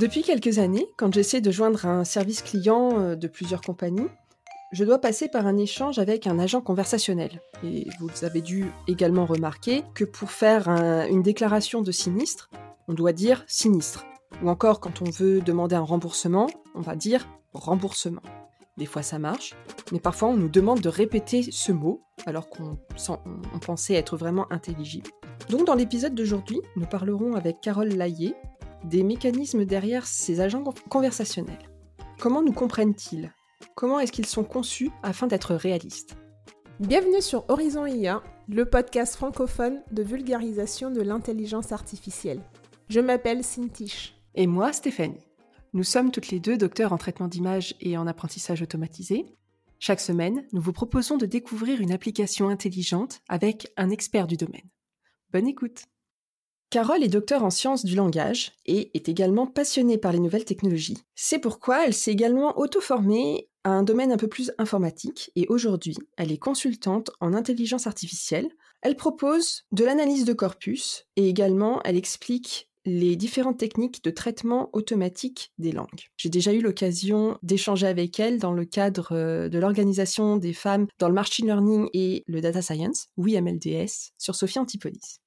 Depuis quelques années, quand j'essaie de joindre un service client euh, de plusieurs compagnies, je dois passer par un échange avec un agent conversationnel. Et vous avez dû également remarquer que pour faire une déclaration de sinistre, on doit dire sinistre. Ou encore, quand on veut demander un remboursement, on va dire remboursement. Des fois ça marche, mais parfois on nous demande de répéter ce mot alors qu'on pensait être vraiment intelligible. Donc dans l'épisode d'aujourd'hui, nous parlerons avec Carole Laillé des mécanismes derrière ces agents conversationnels. Comment nous comprennent-ils? Comment est-ce qu'ils sont conçus afin d'être réalistes? Bienvenue sur Horizon IA, le podcast francophone de vulgarisation de l'intelligence artificielle. Je m'appelle Cintiche. Et moi, Stéphanie. Nous sommes toutes les deux docteurs en traitement d'image et en apprentissage automatisé. Chaque semaine, nous vous proposons de découvrir une application intelligente avec un expert du domaine. Bonne écoute Carole est docteur en sciences du langage et est également passionnée par les nouvelles technologies. C'est pourquoi elle s'est également auto-formée à un domaine un peu plus informatique et aujourd'hui, elle est consultante en intelligence artificielle. Elle propose de l'analyse de corpus et également elle explique les différentes techniques de traitement automatique des langues. J'ai déjà eu l'occasion d'échanger avec elle dans le cadre euh, de l'organisation des femmes dans le machine learning et le data science, oui MLDS, sur Sophie Antipolis.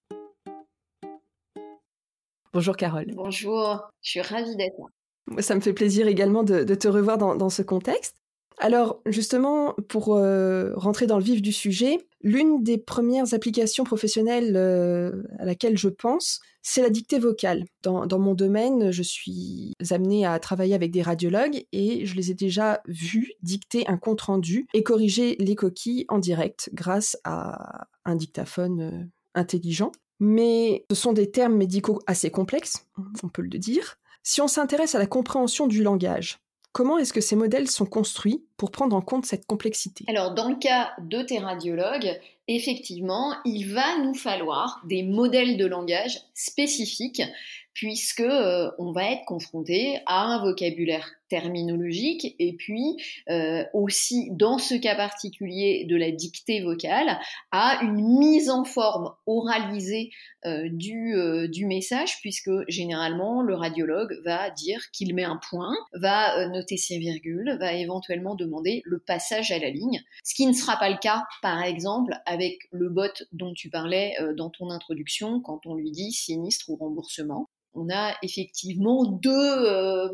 Bonjour Carole. Bonjour, je suis ravie d'être là. Ça me fait plaisir également de, te revoir dans, ce contexte. Alors justement, pour euh, rentrer dans le vif du sujet, l'une des premières applications professionnelles euh, à laquelle je pense, c'est la dictée vocale. Dans, mon domaine, je suis amenée à travailler avec des radiologues et je les ai déjà vus dicter un compte-rendu et corriger les coquilles en direct grâce à un dictaphone euh, intelligent mais ce sont des termes médicaux assez complexes, on peut le dire. Si on s'intéresse à la compréhension du langage, comment est-ce que ces modèles sont construits pour prendre en compte cette complexité? Alors, dans le cas de tes radiologues, effectivement, il va nous falloir des modèles de langage spécifiques puisque euh, on va être confronté à un vocabulaire terminologique. Et puis euh, aussi dans ce cas particulier de la dictée vocale à une mise en forme oralisée euh, du, du message puisque généralement le radiologue va dire qu'il met un point, va noter ses virgules, va éventuellement demander le passage à la ligne, ce qui ne sera pas le cas par exemple avec le bot dont tu parlais dans ton introduction quand on lui dit sinistre ou remboursement. On a effectivement deux euh,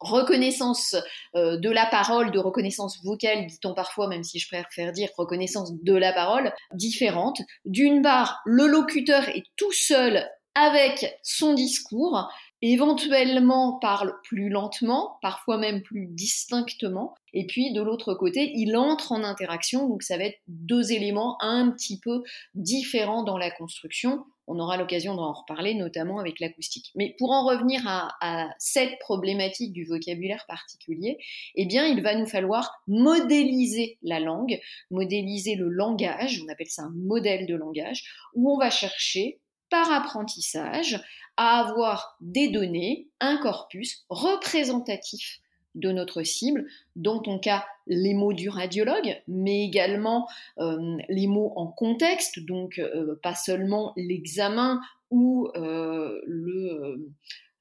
reconnaissances euh, de la parole, de reconnaissance vocale, dit-on parfois, même si je préfère dire reconnaissance de la parole, différentes. D'une part, le locuteur est tout seul avec son discours, éventuellement parle plus lentement, parfois même plus distinctement, et puis de l'autre côté, il entre en interaction, donc ça va être deux éléments un petit peu différents dans la construction. On aura l'occasion d'en reparler, notamment avec l'acoustique. Mais pour en revenir à, cette problématique du vocabulaire particulier, eh bien, il va nous falloir modéliser la langue, modéliser le langage, on appelle ça un modèle de langage, où on va chercher par apprentissage à avoir des données, un corpus représentatif de notre cible, dans ton cas les mots du radiologue, mais également euh, les mots en contexte, donc euh, pas seulement l'examen ou euh,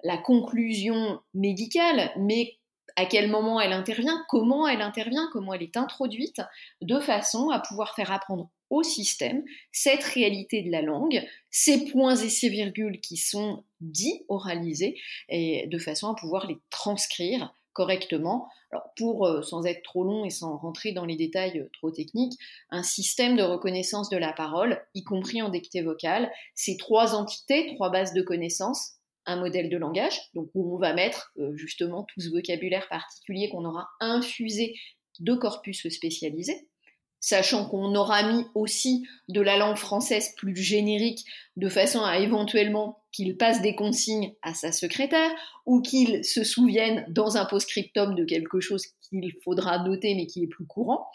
la conclusion médicale, mais à quel moment elle intervient, comment elle intervient, comment elle est introduite, de façon à pouvoir faire apprendre au système cette réalité de la langue, ces points et ces virgules qui sont dits, oralisés, et de façon à pouvoir les transcrire correctement. Alors pour, euh, sans être trop long et sans rentrer dans les détails euh, trop techniques, un système de reconnaissance de la parole, y compris en dictée vocale, c'est trois entités, trois bases de connaissances, un modèle de langage, donc où on va mettre euh, justement tout ce vocabulaire particulier qu'on aura infusé de corpus spécialisés, sachant qu'on aura mis aussi de la langue française plus générique de façon à éventuellement qu'il passe des consignes à sa secrétaire ou qu'il se souvienne dans un post-scriptum de quelque chose qu'il faudra noter mais qui est plus courant.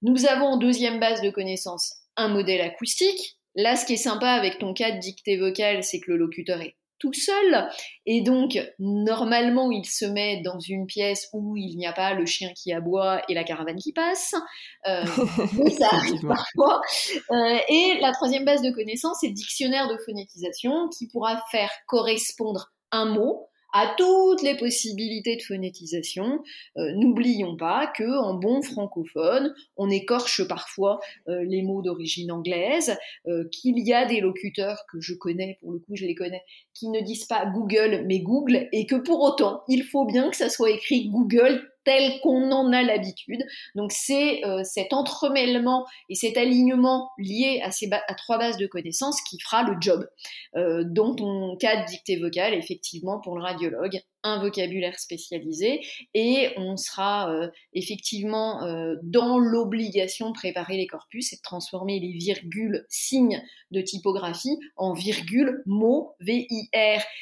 Nous avons en deuxième base de connaissances un modèle acoustique. Là, ce qui est sympa avec ton cas de dictée vocale, c'est que le locuteur est tout seul. Et donc, normalement, il se met dans une pièce où il n'y a pas le chien qui aboie et la caravane qui passe. Euh, ça arrive parfois. Euh, et la troisième base de connaissances, c'est le dictionnaire de phonétisation qui pourra faire correspondre un mot à toutes les possibilités de phonétisation. Euh, n'oublions pas que en bon francophone, on écorche parfois euh, les mots d'origine anglaise, euh, qu'il y a des locuteurs que je connais, pour le coup je les connais, qui ne disent pas Google mais Google, et que pour autant, il faut bien que ça soit écrit Google tel qu'on en a l'habitude. Donc c'est euh, cet entremêlement et cet alignement lié à ces à trois bases de connaissances qui fera le job. Euh, dont on cas de dictée vocale, effectivement, pour le radiologue, un vocabulaire spécialisé et on sera euh, effectivement euh, dans l'obligation de préparer les corpus et de transformer les virgules signes de typographie en virgules mots V-I-R-G-U-L-E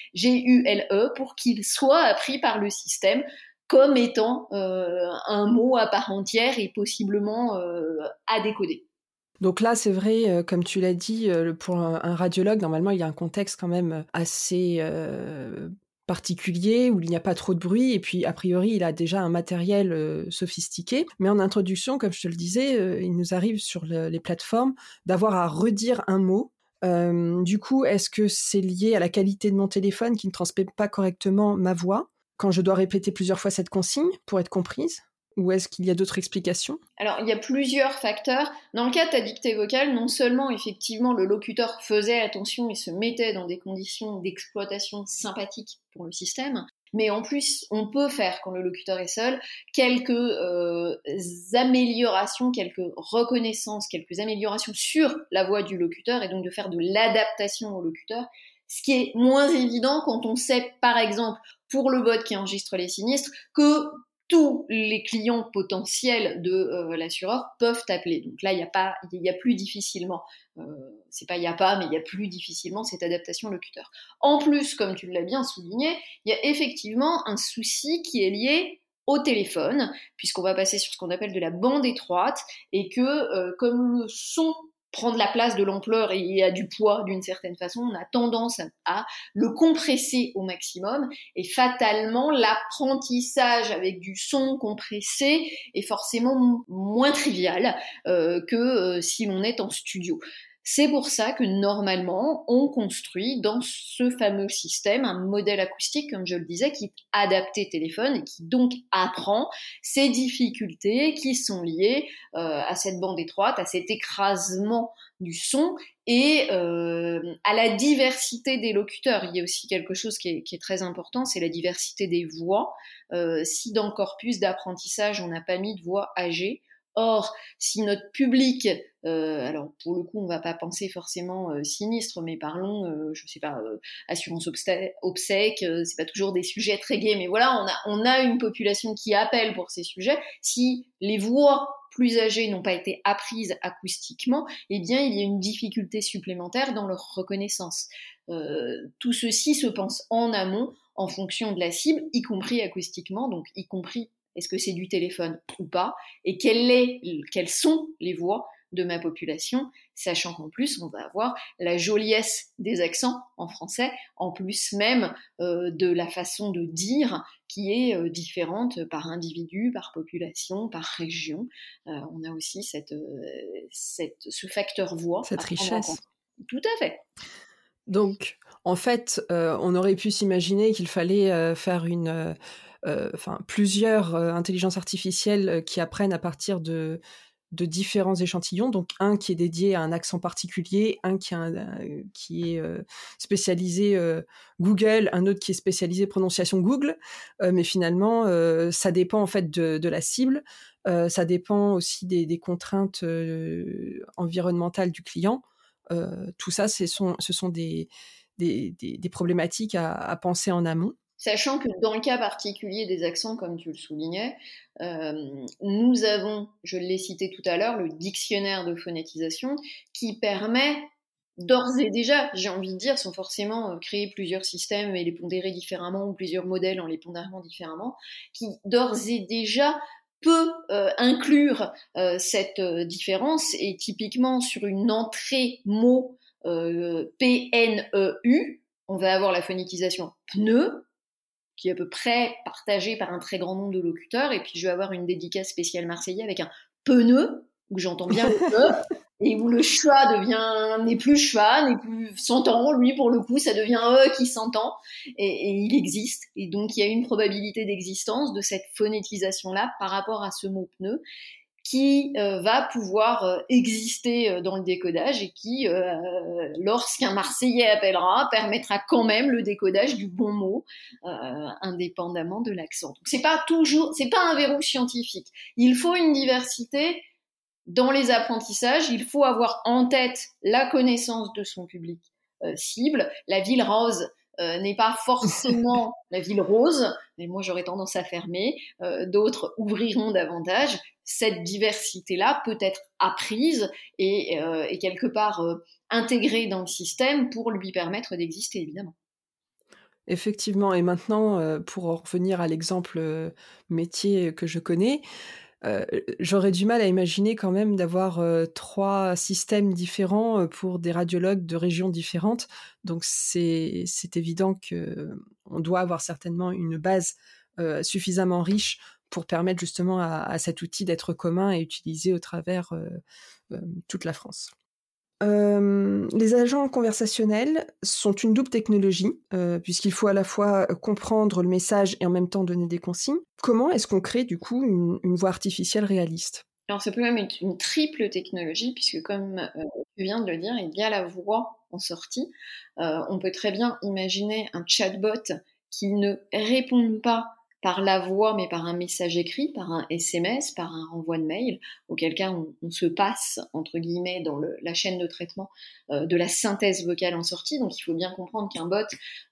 pour qu'ils soient appris par le système comme étant euh, un mot à part entière et possiblement euh, à décoder. Donc là, c'est vrai, euh, comme tu l'as dit, pour un, radiologue, normalement, il y a un contexte quand même assez particulier où il n'y a pas trop de bruit et puis a priori il a déjà un matériel sophistiqué. Mais en introduction, comme je te le disais, il nous arrive sur les plateformes d'avoir à redire un mot. du coup, est-ce que c'est lié à la qualité de mon téléphone qui ne transmet pas correctement ma voix? Quand je dois répéter plusieurs fois cette consigne pour être comprise ou est-ce qu'il y a d'autres explications? Alors, il y a plusieurs facteurs. Dans le cas de ta dictée vocale, non seulement effectivement le locuteur faisait attention et se mettait dans des conditions d'exploitation sympathiques pour le système, mais en plus, on peut faire, quand le locuteur est seul, quelques euh, améliorations, quelques reconnaissances, quelques améliorations sur la voix du locuteur et donc de faire de l'adaptation au locuteur ce qui est moins évident quand on sait, par exemple, pour le bot qui enregistre les sinistres, que tous les clients potentiels de euh, l'assureur peuvent appeler. Donc là, il n'y a pas, il y a plus difficilement, euh, c'est pas il n'y a pas, mais il y a plus difficilement cette adaptation locuteur. En plus, comme tu l'as bien souligné, il y a effectivement un souci qui est lié au téléphone, puisqu'on va passer sur ce qu'on appelle de la bande étroite, et que euh, comme le son prendre la place de l'ampleur et a du poids d'une certaine façon, on a tendance à le compresser au maximum et fatalement l'apprentissage avec du son compressé est forcément moins trivial euh, que euh, si l'on est en studio. C'est pour ça que normalement, on construit dans ce fameux système un modèle acoustique, comme je le disais, qui est adapté téléphone et qui donc apprend ces difficultés qui sont liées euh, à cette bande étroite, à cet écrasement du son et euh, à la diversité des locuteurs. Il y a aussi quelque chose qui est, très important, c'est la diversité des voix. Euh, si dans le corpus d'apprentissage, on n'a pas mis de voix âgées, Or, si notre public, euh, alors pour le coup, on va pas penser forcément euh, sinistre, mais parlons, euh, je sais pas, assurance obsèque, c'est pas toujours des sujets très gais, mais voilà, on a, on a une population qui appelle pour ces sujets. Si les voix plus âgées n'ont pas été apprises acoustiquement, eh bien, il y a une difficulté supplémentaire dans leur reconnaissance. tout ceci se pense en amont en fonction de la cible, y compris acoustiquement, donc y compris est-ce que c'est du téléphone ou pas? Et quelles sont les voix de ma population, sachant qu'en plus, on va avoir la joliesse des accents en français, en plus même euh, de la façon de dire qui est euh, différente par individu, par population, par région. Euh, on a aussi cette, ce facteur voix. Cette richesse. Tout à fait. Donc, en fait, on aurait pu s'imaginer qu'il fallait faire une enfin plusieurs euh, intelligences artificielles euh, qui apprennent à partir de, différents échantillons, donc un qui est dédié à un accent particulier, un qui, est spécialisé Google, un autre qui est spécialisé prononciation Google, mais finalement ça dépend en fait de, la cible, ça dépend aussi des, contraintes environnementales du client. tout ça, ce sont, des, problématiques à, penser en amont. Sachant que dans le cas particulier des accents, comme tu le soulignais, euh, nous avons, je l'ai cité tout à l'heure, le dictionnaire de phonétisation qui permet d'ores et déjà, j'ai envie de dire, sans forcément euh, créer plusieurs systèmes et les pondérer différemment ou plusieurs modèles en les pondérant différemment, qui d'ores et déjà peut euh, inclure cette différence et typiquement sur une entrée mot PNEU, on va avoir la phonétisation pneu qui est à peu près partagé par un très grand nombre de locuteurs. Et puis je vais avoir une dédicace spéciale marseillais avec un pneu, où j'entends bien le et où le schwa devient n'est plus schwa, n'est plus s'entend. Lui, pour le coup, ça devient e qui s'entend et, et, il existe. Et donc, il y a une probabilité d'existence de cette phonétisation-là par rapport à ce mot pneu qui euh, va pouvoir euh, exister euh, dans le décodage et qui, lorsqu'un Marseillais appellera, permettra quand même le décodage du bon mot, indépendamment de l'accent. Donc c'est pas toujours, c'est pas un verrou scientifique. Il faut une diversité dans les apprentissages. Il faut avoir en tête la connaissance de son public cible. La ville rose n'est pas forcément la ville rose, mais moi j'aurais tendance à fermer, d'autres ouvriront davantage. Cette diversité-là peut être apprise et, euh, quelque part euh, intégrée dans le système pour lui permettre d'exister, évidemment. Effectivement, et maintenant, euh, pour en revenir à l'exemple métier que je connais, j'aurais du mal à imaginer quand même d'avoir trois systèmes différents pour des radiologues de régions différentes. Donc c'est évident qu'on doit avoir certainement une base suffisamment riche pour permettre justement à, cet outil d'être commun et utilisé au travers euh, euh, toute la France. Euh, les agents conversationnels sont une double technologie, puisqu'il faut à la fois comprendre le message et en même temps donner des consignes. Comment est-ce qu'on crée du coup une, voix artificielle réaliste? Alors c'est peut même une triple technologie, puisque comme tu viens de le dire, il y a la voix en sortie. on peut très bien imaginer un chatbot qui ne répond pas par la voix, mais par un message écrit, par un SMS, par un renvoi de mail, auquel cas on, se passe, entre guillemets, dans la chaîne de traitement euh, de la synthèse vocale en sortie. Donc il faut bien comprendre qu'un bot,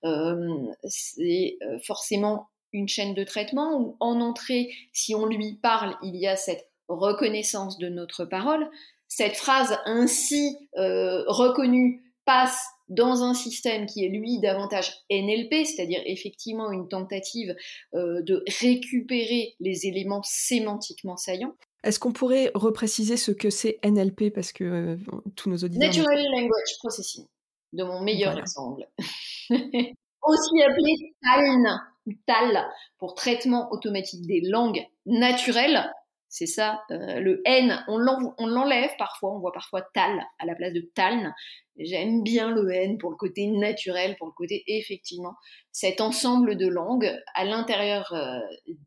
euh, c'est euh, forcément une chaîne de traitement où en entrée, si on lui parle, il y a cette reconnaissance de notre parole. Cette phrase ainsi reconnue passe dans un système qui est lui davantage NLP, c'est-à-dire effectivement une tentative euh, de récupérer les éléments sémantiquement saillants. Est-ce qu'on pourrait repréciser ce que c'est NLP parce que euh, tous nos auditeurs... Natural Language Processing, de mon meilleur exemple. Aussi appelé TALN, ou TAL, pour traitement automatique des langues naturelles, c'est ça, euh, le N, on l'enlève parfois, on voit parfois tal à la place de taln. J'aime bien le N pour le côté naturel, pour le côté effectivement, cet ensemble de langues à l'intérieur euh,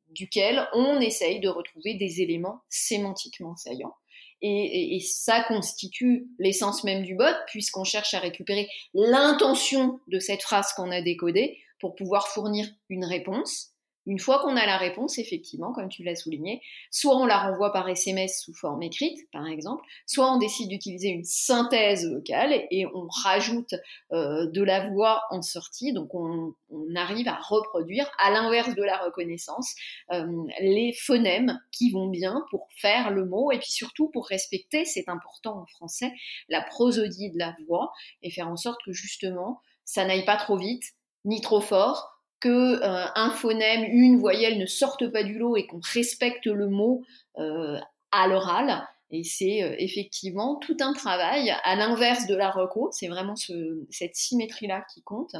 duquel on essaye de retrouver des éléments sémantiquement saillants. Et, et ça constitue l'essence même du bot, puisqu'on cherche à récupérer l'intention de cette phrase qu'on a décodée pour pouvoir fournir une réponse une fois qu'on a la réponse, effectivement, comme tu l'as souligné, soit on la renvoie par SMS sous forme écrite, par exemple, soit on décide d'utiliser une synthèse vocale et on rajoute euh, de la voix en sortie, donc on, arrive à reproduire, à l'inverse de la reconnaissance, euh, les phonèmes qui vont bien pour faire le mot et puis surtout pour respecter, c'est important en français, la prosodie de la voix et faire en sorte que justement ça n'aille pas trop vite ni trop fort que euh, un phonème, une voyelle ne sorte pas du lot et qu'on respecte le mot euh, à l'oral. Et c'est euh, effectivement tout un travail à l'inverse de la reco. C'est vraiment cette symétrie-là qui compte,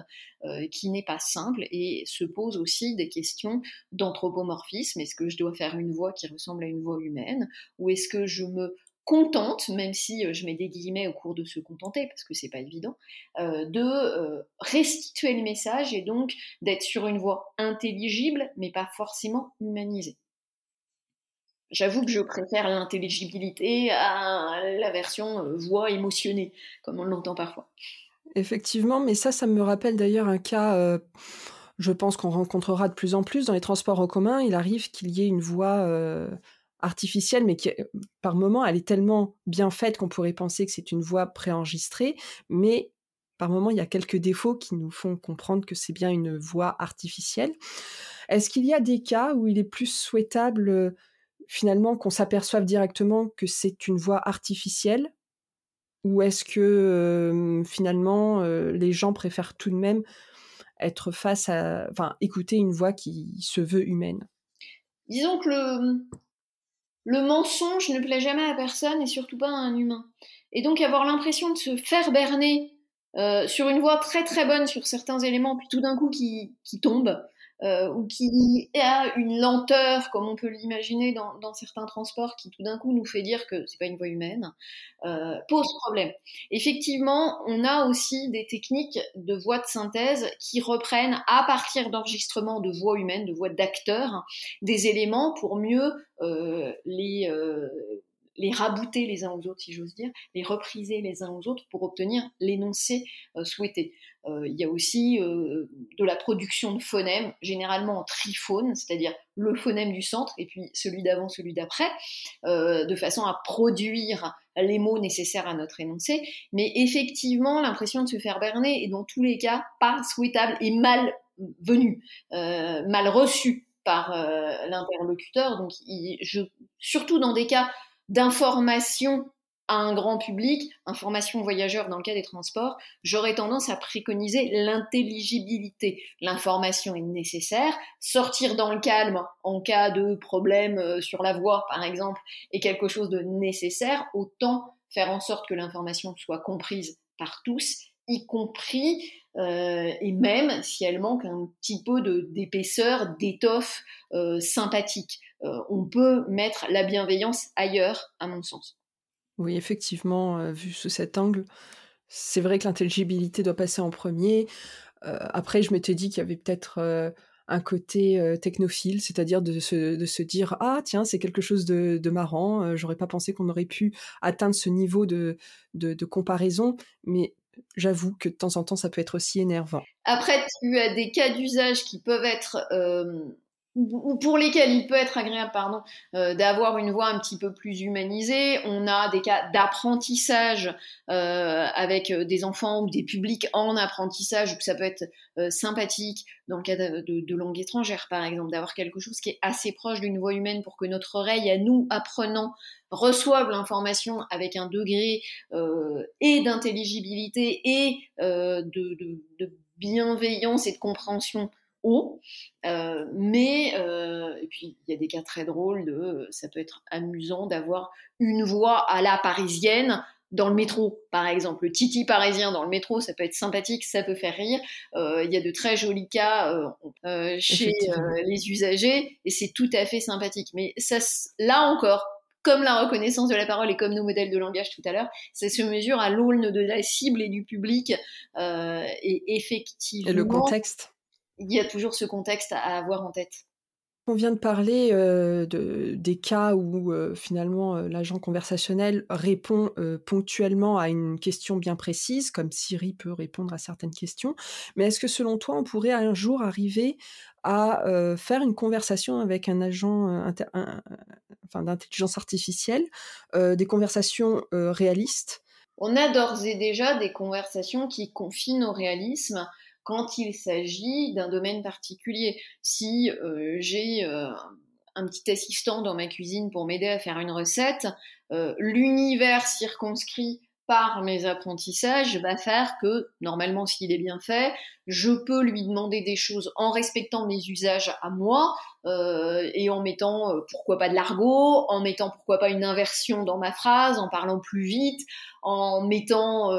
qui n'est pas simple et se pose aussi des questions d'anthropomorphisme. Est-ce que je dois faire une voix qui ressemble à une voix humaine ou est-ce que je me contente, même si euh, je mets des guillemets au cours de se contenter, parce que c'est pas évident, euh, de euh, restituer le message et donc d'être sur une voie intelligible, mais pas forcément humanisée. J'avoue que je préfère l'intelligibilité à la version voix émotionnée, comme on l'entend parfois. Effectivement, mais ça, ça me rappelle d'ailleurs un cas, je pense qu'on rencontrera de plus en plus dans les transports en commun. Il arrive qu'il y ait une voix artificielle, mais euh, par moment, elle est tellement bien faite qu'on pourrait penser que c'est une voix préenregistrée, mais par moment, il y a quelques défauts qui nous font comprendre que c'est bien une voix artificielle. Est-ce qu'il y a des cas où il est plus souhaitable, euh, finalement, qu'on s'aperçoive directement que c'est une voix artificielle? Ou est-ce que, euh, finalement, les gens préfèrent tout de même être face à, enfin, écouter une voix qui se veut humaine? Disons que le, le mensonge ne plaît jamais à personne et surtout pas à un humain. Et donc avoir l'impression de se faire berner euh, sur une voie très très bonne sur certains éléments, puis tout d'un coup qui, qui tombe, euh, ou qui a une lenteur, comme on peut l'imaginer dans, dans, certains transports, qui tout d'un coup nous fait dire que c'est pas une voix humaine, euh, pose problème. Effectivement, on a aussi des techniques de voix de synthèse qui reprennent à partir d'enregistrements de voix humaines, de voix d'acteurs, des éléments pour mieux euh, les euh, les rabouter les uns aux autres, si j'ose dire, les repriser les uns aux autres pour obtenir l'énoncé euh, souhaité. Euh, il y a aussi euh, de la production de phonèmes, généralement en triphone, c'est-à-dire le phonème du centre et puis celui d'avant, celui d'après, de façon à produire les mots nécessaires à notre énoncé. Mais effectivement, l'impression de se faire berner est dans tous les cas pas souhaitable et mal venue, mal reçue par l'interlocuteur. Donc, surtout dans des cas d'information à un grand public, information voyageur dans le cas des transports, j'aurais tendance à préconiser l'intelligibilité. L'information est nécessaire. Sortir dans le calme en cas de problème euh, sur la voie, par exemple, est quelque chose de nécessaire. Autant faire en sorte que l'information soit comprise par tous, y compris euh, et même si elle manque un petit peu d'épaisseur, d'étoffe euh, sympathique. Euh, on peut mettre la bienveillance ailleurs, à mon sens. Oui, effectivement, euh, vu sous cet angle, c'est vrai que l'intelligibilité doit passer en premier. Euh, après, je m'étais dit qu'il y avait peut-être un côté technophile, c'est-à-dire de se, dire ah tiens c'est quelque chose de, marrant, j'aurais pas pensé qu'on aurait pu atteindre ce niveau de, de comparaison, mais j'avoue que de temps en temps ça peut être aussi énervant. Après tu as des cas d'usage qui peuvent être ou pour lesquels il peut être agréable pardon, euh, d'avoir une voix un petit peu plus humanisée. On a des cas d'apprentissage euh, avec euh, des enfants ou des publics en apprentissage, où ça peut être sympathique dans le cas de, de, langue étrangère, par exemple, d'avoir quelque chose qui est assez proche d'une voix humaine pour que notre oreille, à nous, apprenants, reçoive l'information avec un degré et d'intelligibilité et de, de, de bienveillance et de compréhension haut. Euh, mais, euh, et puis il y a des cas très drôles de, ça peut être amusant d'avoir une voix à la parisienne dans le métro, par exemple. Le titi parisien dans le métro, ça peut être sympathique, ça peut faire rire. Euh, il y a de très jolis cas chez les usagers et c'est tout à fait sympathique. Mais ça, là encore, comme la reconnaissance de la parole et comme nos modèles de langage tout à l'heure, ça se mesure à l'aune de la cible et du public. et effectivement. Et le contexte il y a toujours ce contexte à avoir en tête. On vient de parler euh, de, des cas où euh, finalement euh, l'agent conversationnel répond ponctuellement à une question bien précise, comme Siri peut répondre à certaines questions. Mais est-ce que selon toi, on pourrait un jour arriver à faire une conversation avec un agent enfin, d'intelligence artificielle, des conversations réalistes? On a d'ores et déjà des conversations qui confinent au réalisme quand il s'agit d'un domaine particulier. Si euh, j'ai euh, un petit assistant dans ma cuisine pour m'aider à faire une recette, euh, l'univers circonscrit par mes apprentissages va faire que, normalement, s'il est bien fait, je peux lui demander des choses en respectant mes usages à moi et en mettant, pourquoi pas de l'argot, en mettant, pourquoi pas une inversion dans ma phrase, en parlant plus vite, en mettant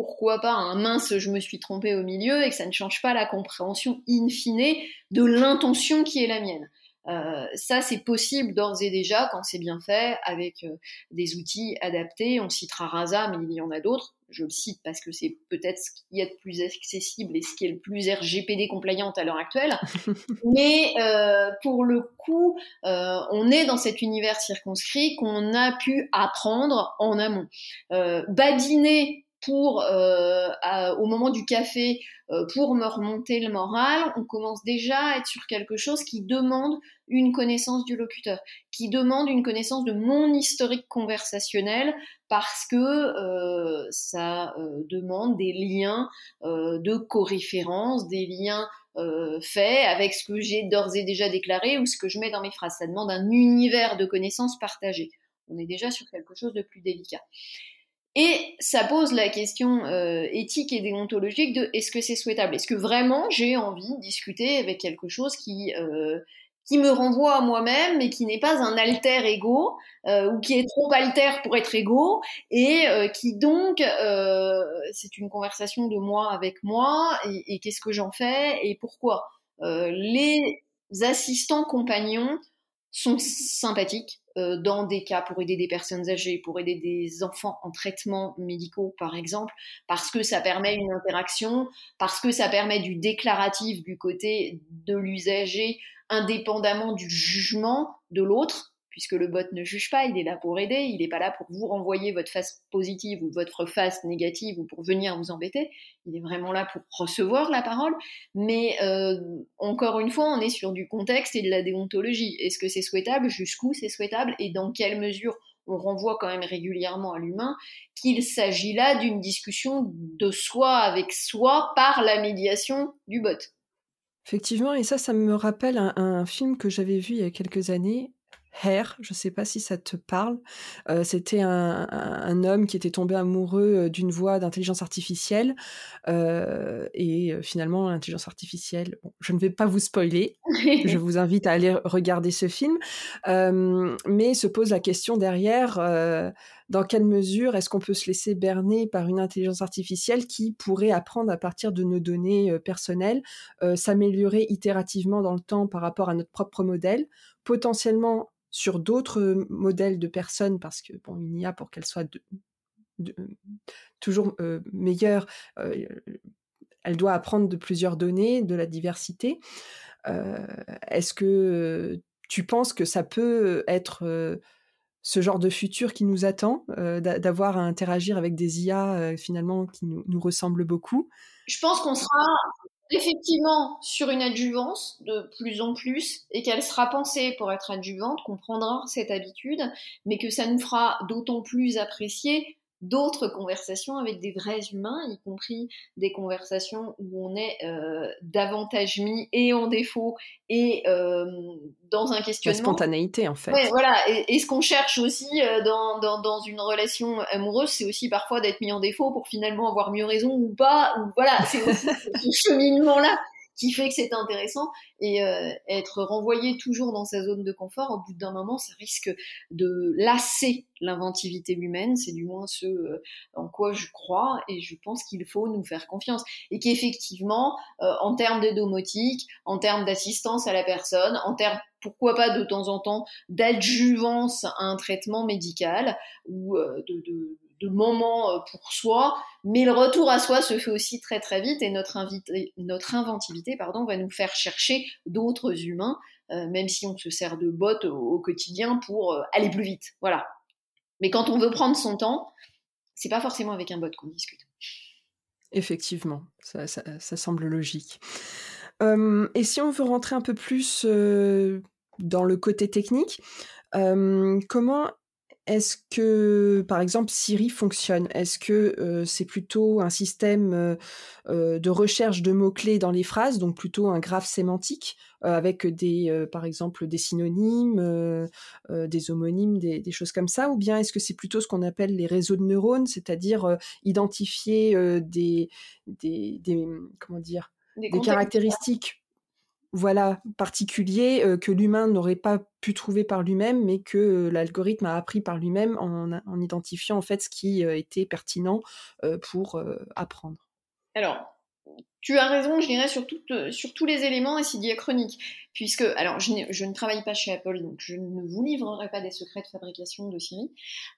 pourquoi pas un mince je me suis trompé au milieu et que ça ne change pas la compréhension in fine de l'intention qui est la mienne. Euh, ça, c'est possible d'ores et déjà quand c'est bien fait avec euh, des outils adaptés. On citera Rasa, mais il y en a d'autres. Je le cite parce que c'est peut-être ce qu'il y a de plus accessible et ce qui est le plus RGPD compliant à l'heure actuelle. mais euh, pour le coup, on est dans cet univers circonscrit qu'on a pu apprendre en amont. badiner pour euh, au moment du café euh, pour me remonter le moral, on commence déjà à être sur quelque chose qui demande une connaissance du locuteur, qui demande une connaissance de mon historique conversationnel parce que euh, ça demande des liens de coréférence, des liens faits avec ce que j'ai d'ores et déjà déclaré ou ce que je mets dans mes phrases. Ça demande un univers de connaissances partagées. On est déjà sur quelque chose de plus délicat. Et ça pose la question euh, éthique et déontologique de est-ce que c'est souhaitable? Est-ce que vraiment j'ai envie de discuter avec quelque chose qui, euh, qui me renvoie à moi-même, mais qui n'est pas un alter ego, euh, ou qui est trop alter pour être ego, et euh, qui donc, euh, c'est une conversation de moi avec moi, et, et qu'est-ce que j'en fais, et pourquoi? les assistants compagnons sont sympathiques dans des cas pour aider des personnes âgées, pour aider des enfants en traitement médicaux par exemple, parce que ça permet une interaction, parce que ça permet du déclaratif du côté de l'usager indépendamment du jugement de l'autre, puisque le bot ne juge pas, il est là pour aider, il n'est pas là pour vous renvoyer votre face positive ou votre face négative ou pour venir vous embêter, il est vraiment là pour recevoir la parole, mais euh, encore une fois, on est sur du contexte et de la déontologie. Est-ce que c'est souhaitable? Jusqu'où c'est souhaitable? Et dans quelle mesure on renvoie quand même régulièrement à l'humain qu'il s'agit là d'une discussion de soi avec soi par la médiation du bot? Effectivement, et ça, ça me rappelle un, film que j'avais vu il y a quelques années, Hair, je ne sais pas si ça te parle. Euh, c'était un, homme qui était tombé amoureux euh, d'une voix d'intelligence artificielle. Euh, et finalement, l'intelligence artificielle, je ne vais pas vous spoiler, je vous invite à aller regarder ce film. mais se pose la question derrière dans quelle mesure est-ce qu'on peut se laisser berner par une intelligence artificielle qui pourrait apprendre à partir de nos données personnelles, s'améliorer itérativement dans le temps par rapport à notre propre modèle, potentiellement sur d'autres modèles de personnes, parce que bon, une IA, pour qu'elle soit toujours meilleure, elle doit apprendre de plusieurs données, de la diversité. Est-ce que tu penses que ça peut être ce genre de futur qui nous attend, d'avoir à interagir avec des IA finalement qui nous, nous ressemblent beaucoup? Je pense qu'on sera effectivement sur une adjuvance de plus en plus et qu'elle sera pensée pour être adjuvante, qu'on prendra cette habitude, mais que ça nous fera d'autant plus apprécier d'autres conversations avec des vrais humains, y compris des conversations où on est euh, davantage mis et en défaut et euh, dans un questionnement. La spontanéité, en fait. Ouais, voilà. Et, ce qu'on cherche aussi euh, dans, dans, dans, une relation amoureuse, c'est aussi parfois d'être mis en défaut pour finalement avoir mieux raison ou pas. Ou voilà, c'est aussi ce cheminement-là qui fait que c'est intéressant et euh, être renvoyé toujours dans sa zone de confort, au bout d'un moment, ça risque de lasser l'inventivité humaine, c'est du moins ce euh, en quoi je crois et je pense qu'il faut nous faire confiance. Et qu'effectivement, euh, en termes de domotique, en termes d'assistance à la personne, en termes pourquoi pas de temps en temps d'adjuvance à un traitement médical ou de, de de moments euh, pour soi, mais le retour à soi se fait aussi très très vite et notre, notre inventivité pardon, va nous faire chercher d'autres humains, euh, même si on se sert de bots au, quotidien pour euh, aller plus vite. Voilà. Mais quand on veut prendre son temps, c'est pas forcément avec un bot qu'on discute. Effectivement, ça, semble logique. et si on veut rentrer un peu plus dans le côté technique, comment est-ce que, par exemple, Siri fonctionne? Est-ce que euh, c'est plutôt un système euh, euh, de recherche de mots-clés dans les phrases, donc plutôt un graphe sémantique, avec des, par exemple, des synonymes, des homonymes, des, choses comme ça? Ou bien est-ce que c'est plutôt ce qu'on appelle les réseaux de neurones, c'est-à-dire identifier des, des, comment dire, des caractéristiques voilà particulier euh, que l'humain n'aurait pas pu trouver par lui-même, mais que euh, l'algorithme a appris par lui-même en, identifiant en fait ce qui euh, était pertinent pour apprendre. Alors, tu as raison, je dirais, sur, sur tous les éléments et c'est diachronique. Puisque, alors, je, je, ne travaille pas chez Apple, donc je ne vous livrerai pas des secrets de fabrication de Siri.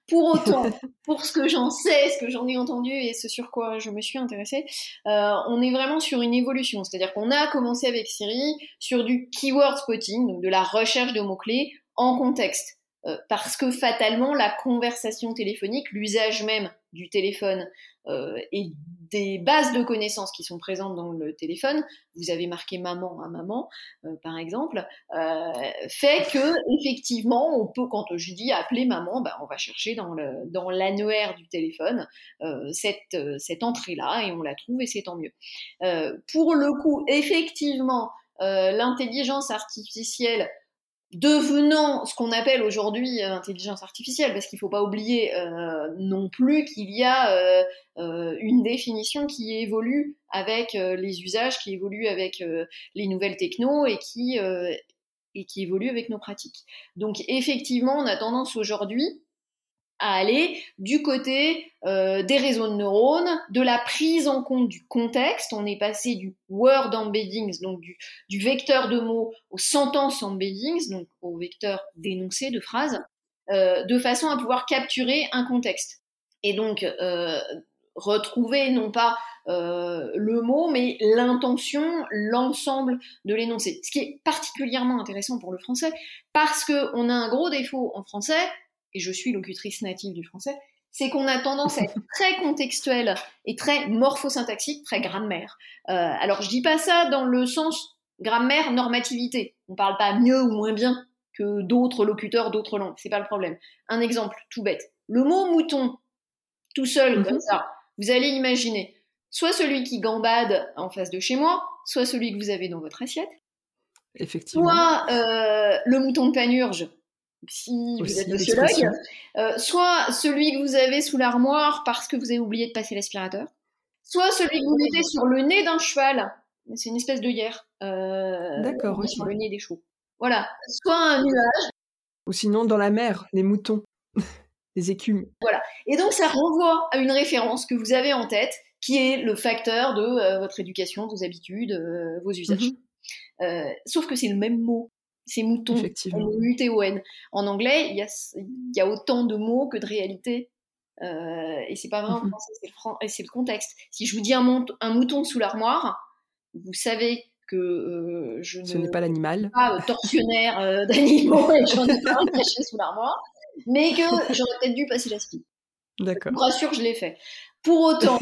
Pour autant, pour ce que j'en sais, ce que j'en ai entendu et ce sur quoi je me suis intéressée, euh, on est vraiment sur une évolution. C'est-à-dire qu'on a commencé avec Siri sur du keyword spotting, donc de la recherche de mots-clés en contexte. Euh, parce que fatalement, la conversation téléphonique, l'usage même du téléphone euh, et des bases de connaissances qui sont présentes dans le téléphone, vous avez marqué maman à maman, euh, par exemple, euh, fait que effectivement, on peut, quand je dis appeler maman, ben, on va chercher dans le dans du téléphone euh, cette cette entrée là et on la trouve et c'est tant mieux. pour le coup, effectivement, l'intelligence artificielle devenant ce qu'on appelle aujourd'hui euh, intelligence artificielle, parce qu'il ne faut pas oublier euh, non plus qu'il y a euh, une définition qui évolue avec les usages, qui évolue avec les nouvelles techno et qui et qui évolue avec nos pratiques. Donc effectivement, on a tendance aujourd'hui à aller du côté euh, des réseaux de neurones, de la prise en compte du contexte. On est passé du word embeddings, donc du, vecteur de mots, au sentence embeddings, donc au vecteur d'énoncé de phrases, euh, de façon à pouvoir capturer un contexte. Et donc, euh, retrouver non pas le mot, mais l'intention, l'ensemble de l'énoncé. Ce qui est particulièrement intéressant pour le français, parce qu'on a un gros défaut en français, et je suis locutrice native du français, c'est qu'on a tendance à être très contextuel et très morphosyntaxique, très grammaire. Euh, alors je dis pas ça dans le sens grammaire normativité. On parle pas mieux ou moins bien que d'autres locuteurs d'autres langues. C'est pas le problème. Un exemple tout bête. Le mot mouton, tout seul mhm. comme ça, vous allez imaginer soit celui qui gambade en face de chez moi, soit celui que vous avez dans votre assiette. Effectivement. Soit euh, le mouton de panurge, si vous êtes sociologue, euh, soit celui que vous avez sous l'armoire parce que vous avez oublié de passer l'aspirateur, soit celui que vous mettez sur le nez d'un cheval, c'est une espèce de hier, euh, D'accord, sur le nez des chevaux. Voilà, soit un nuage. Ou sinon dans la mer, les moutons, les écumes. Voilà, et donc ça renvoie à une référence que vous avez en tête, qui est le facteur de euh, votre éducation, vos habitudes, vos usages. Mhm. sauf que c'est le même mot c'est mouton, M-U-T-O-N. En anglais, il y a, y a, autant de mots que de réalités. Euh, et c'est pas vrai en mhm. français, c'est le, contexte. Si je vous dis un, un mouton sous l'armoire, vous savez que euh, je Ce n'est pas l'animal. pas euh, tortionnaire euh, d'animaux et j'en ai pas un caché sous l'armoire, mais que j'aurais peut-être dû passer la spie. D'accord. Je vous rassure, je l'ai fait. Pour autant,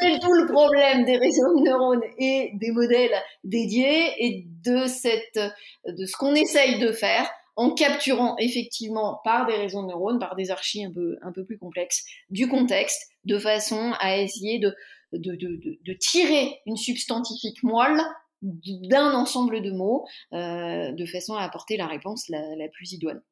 c'est tout le problème des réseaux de neurones et des modèles dédiés et de cette, de ce qu'on essaye de faire en capturant effectivement par des réseaux de neurones, par des archives un peu, un peu plus complexes, du contexte, de façon à essayer de, de, de, de tirer une substantifique moelle d'un ensemble de mots, euh, de façon à apporter la réponse la, la plus idoine.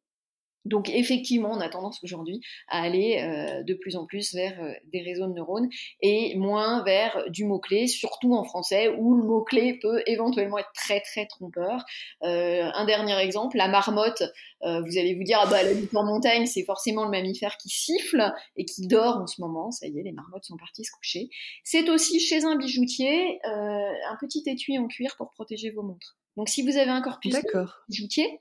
Donc effectivement, on a tendance aujourd'hui à aller euh, de plus en plus vers euh, des réseaux de neurones et moins vers du mot-clé, surtout en français où le mot-clé peut éventuellement être très très trompeur. Euh, un dernier exemple, la marmotte, vous allez vous dire, ah bah la en montagne, c'est forcément le mammifère qui siffle et qui dort en ce moment, ça y est, les marmottes sont parties se coucher. C'est aussi chez un bijoutier un petit étui en cuir pour protéger vos montres. Donc si vous avez un corpus de bijoutier,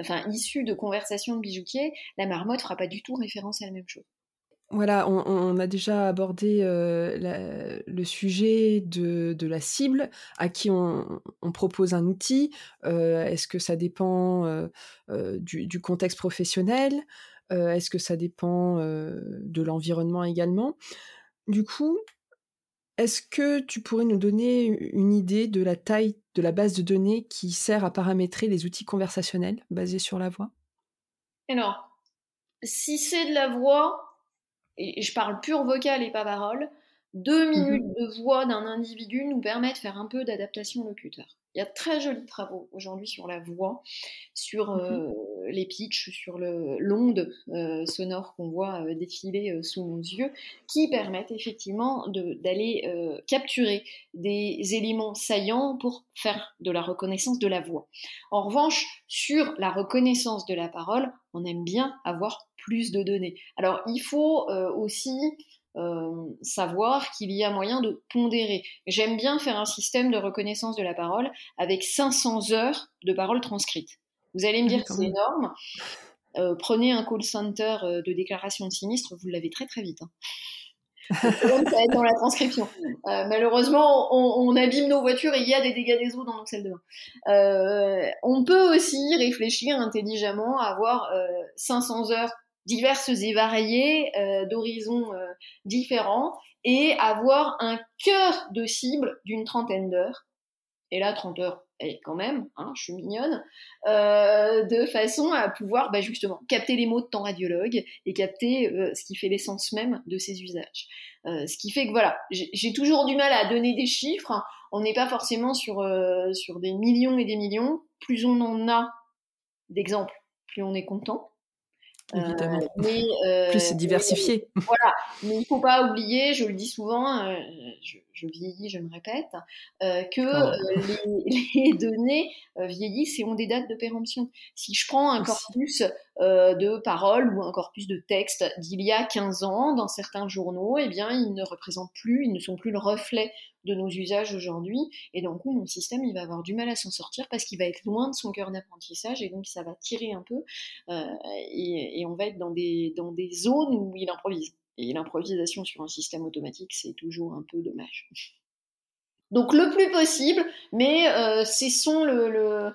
enfin issu de conversations de bijoutier, la marmotte fera pas du tout référence à la même chose. Voilà, on, a déjà abordé euh, le sujet de, la cible, à qui on, propose un outil. Euh, est-ce que ça dépend euh, du, contexte professionnel Est-ce que ça dépend de l'environnement également Du coup, est-ce que tu pourrais nous donner une idée de la taille de la base de données qui sert à paramétrer les outils conversationnels basés sur la voix? Alors, si c'est de la voix, et je parle pure vocal et pas parole, deux mmh minutes de voix d'un individu nous permettent de faire un peu d'adaptation locuteur. Il y a de très jolis travaux aujourd'hui sur la voix, sur mmh euh, les pitchs, sur l'onde euh, sonore qu'on voit euh, défiler sous nos yeux, qui permettent effectivement d'aller capturer des éléments saillants pour faire de la reconnaissance de la voix. En revanche, sur la reconnaissance de la parole, on aime bien avoir plus de données. Alors, il faut aussi euh, savoir qu'il y a moyen de pondérer. J'aime bien faire un système de reconnaissance de la parole avec 500 heures de paroles transcrites. Vous allez me dire que c'est énorme. Euh, prenez un call center euh, de déclaration de sinistre, vous l'avez très très vite. Hein. ça va être dans la transcription. malheureusement, on, on, abîme nos voitures et il y a des dégâts des eaux dans nos salles de bain. on peut aussi réfléchir intelligemment à avoir 500 heures diverses et variées, euh, d'horizons euh, différents, et avoir un cœur de cible d'une trentaine d'heures. Et là, 30 heures, et quand même, hein, je suis mignonne, euh, de façon à pouvoir bah, justement capter les mots de temps radiologue et capter ce qui fait l'essence même de ces usages. ce qui fait que voilà, j'ai toujours du mal à donner des chiffres. On n'est pas forcément sur, sur des millions et des millions. Plus on en a d'exemples, plus on est content. Évidemment. mais, Plus c'est diversifié. voilà, mais il ne faut pas oublier, je le dis souvent, je, je, vieillis, je me répète, que les, les, données vieillissent et ont des dates de péremption. Si je prends un corpus de paroles ou un corpus de texte d'il y a 15 ans dans certains journaux, eh bien, ils ne représentent plus, ils ne sont plus le reflet de nos usages aujourd'hui. Et donc, mon système, il va avoir du mal à s'en sortir parce qu'il va être loin de son cœur d'apprentissage et donc ça va tirer un peu euh, et, on va être dans des, zones où il improvise. Et l'improvisation sur un système automatique, c'est toujours un peu dommage. Donc le plus possible, mais euh, cessons le,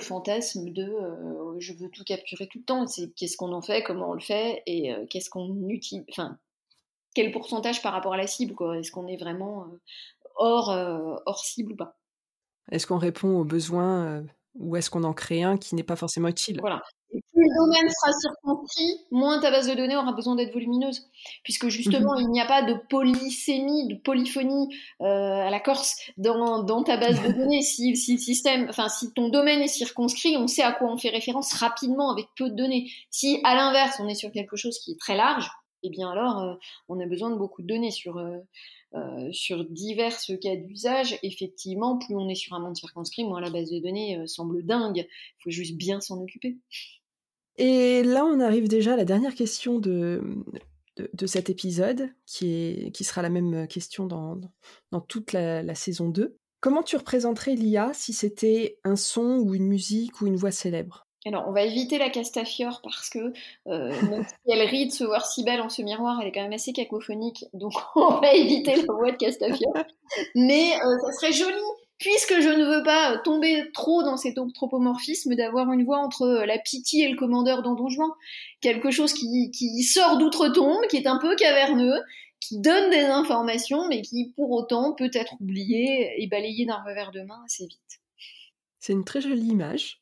fantasme de euh, je veux tout capturer tout le temps. C'est qu'est-ce qu'on en fait, comment on le fait et qu'est-ce qu'on utilise. Quel pourcentage par rapport à la cible Est-ce qu'on est vraiment euh, hors, euh, hors cible ou pas? Est-ce qu'on répond aux besoins euh, ou est-ce qu'on en crée un qui n'est pas forcément utile? Voilà. Et plus le domaine sera circonscrit, moins ta base de données aura besoin d'être volumineuse. Puisque justement, mhm. il n'y a pas de polysémie, de polyphonie à la Corse dans, dans, ta base de données. Si, si, le système, enfin, si ton domaine est circonscrit, on sait à quoi on fait référence rapidement avec peu de données. Si, à l'inverse, on est sur quelque chose qui est très large, eh bien alors euh, on a besoin de beaucoup de données sur, euh, euh, sur divers cas d'usage. Effectivement, plus on est sur un monde circonscrit, moins la base de données semble dingue. Il faut juste bien s'en occuper. Et là, on arrive déjà à la dernière question de, cet épisode, qui, sera la même question dans, toute la saison 2. Comment tu représenterais l'IA si c'était un son ou une musique ou une voix célèbre? Alors, on va éviter la Castafiore parce que euh, même si elle rit de se voir si belle en ce miroir, elle est quand même assez cacophonique, donc on va éviter la voix de Castafiore. Mais euh, ça serait joli, puisque je ne veux pas tomber trop dans cet anthropomorphisme, d'avoir une voix entre euh, la pitié et le commandeur dans Don Juan. Quelque chose qui, qui sort d'outre-tombe, qui est un peu caverneux, qui donne des informations, mais qui pour autant peut être oublié et balayé d'un revers de main assez vite. C'est une très jolie image.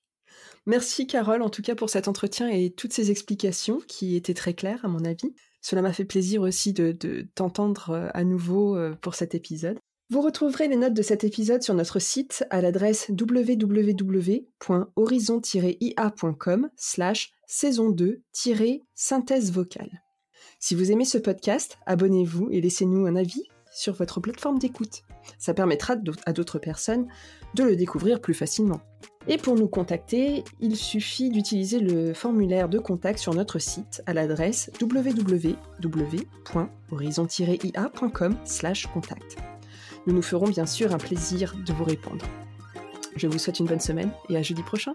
Merci Carole en tout cas pour cet entretien et toutes ces explications qui étaient très claires à mon avis. Cela m'a fait plaisir aussi de, t'entendre euh, à nouveau euh, pour cet épisode. Vous retrouverez les notes de cet épisode sur notre site à l'adresse www.horizon-ia.com slash saison 2-synthèse vocale. Si vous aimez ce podcast, abonnez-vous et laissez-nous un avis sur votre plateforme d'écoute. Ça permettra à d'autres personnes de le découvrir plus facilement. Et pour nous contacter, il suffit d'utiliser le formulaire de contact sur notre site à l'adresse www.horizon-ia.com/contact. Nous nous ferons bien sûr un plaisir de vous répondre. Je vous souhaite une bonne semaine et à jeudi prochain.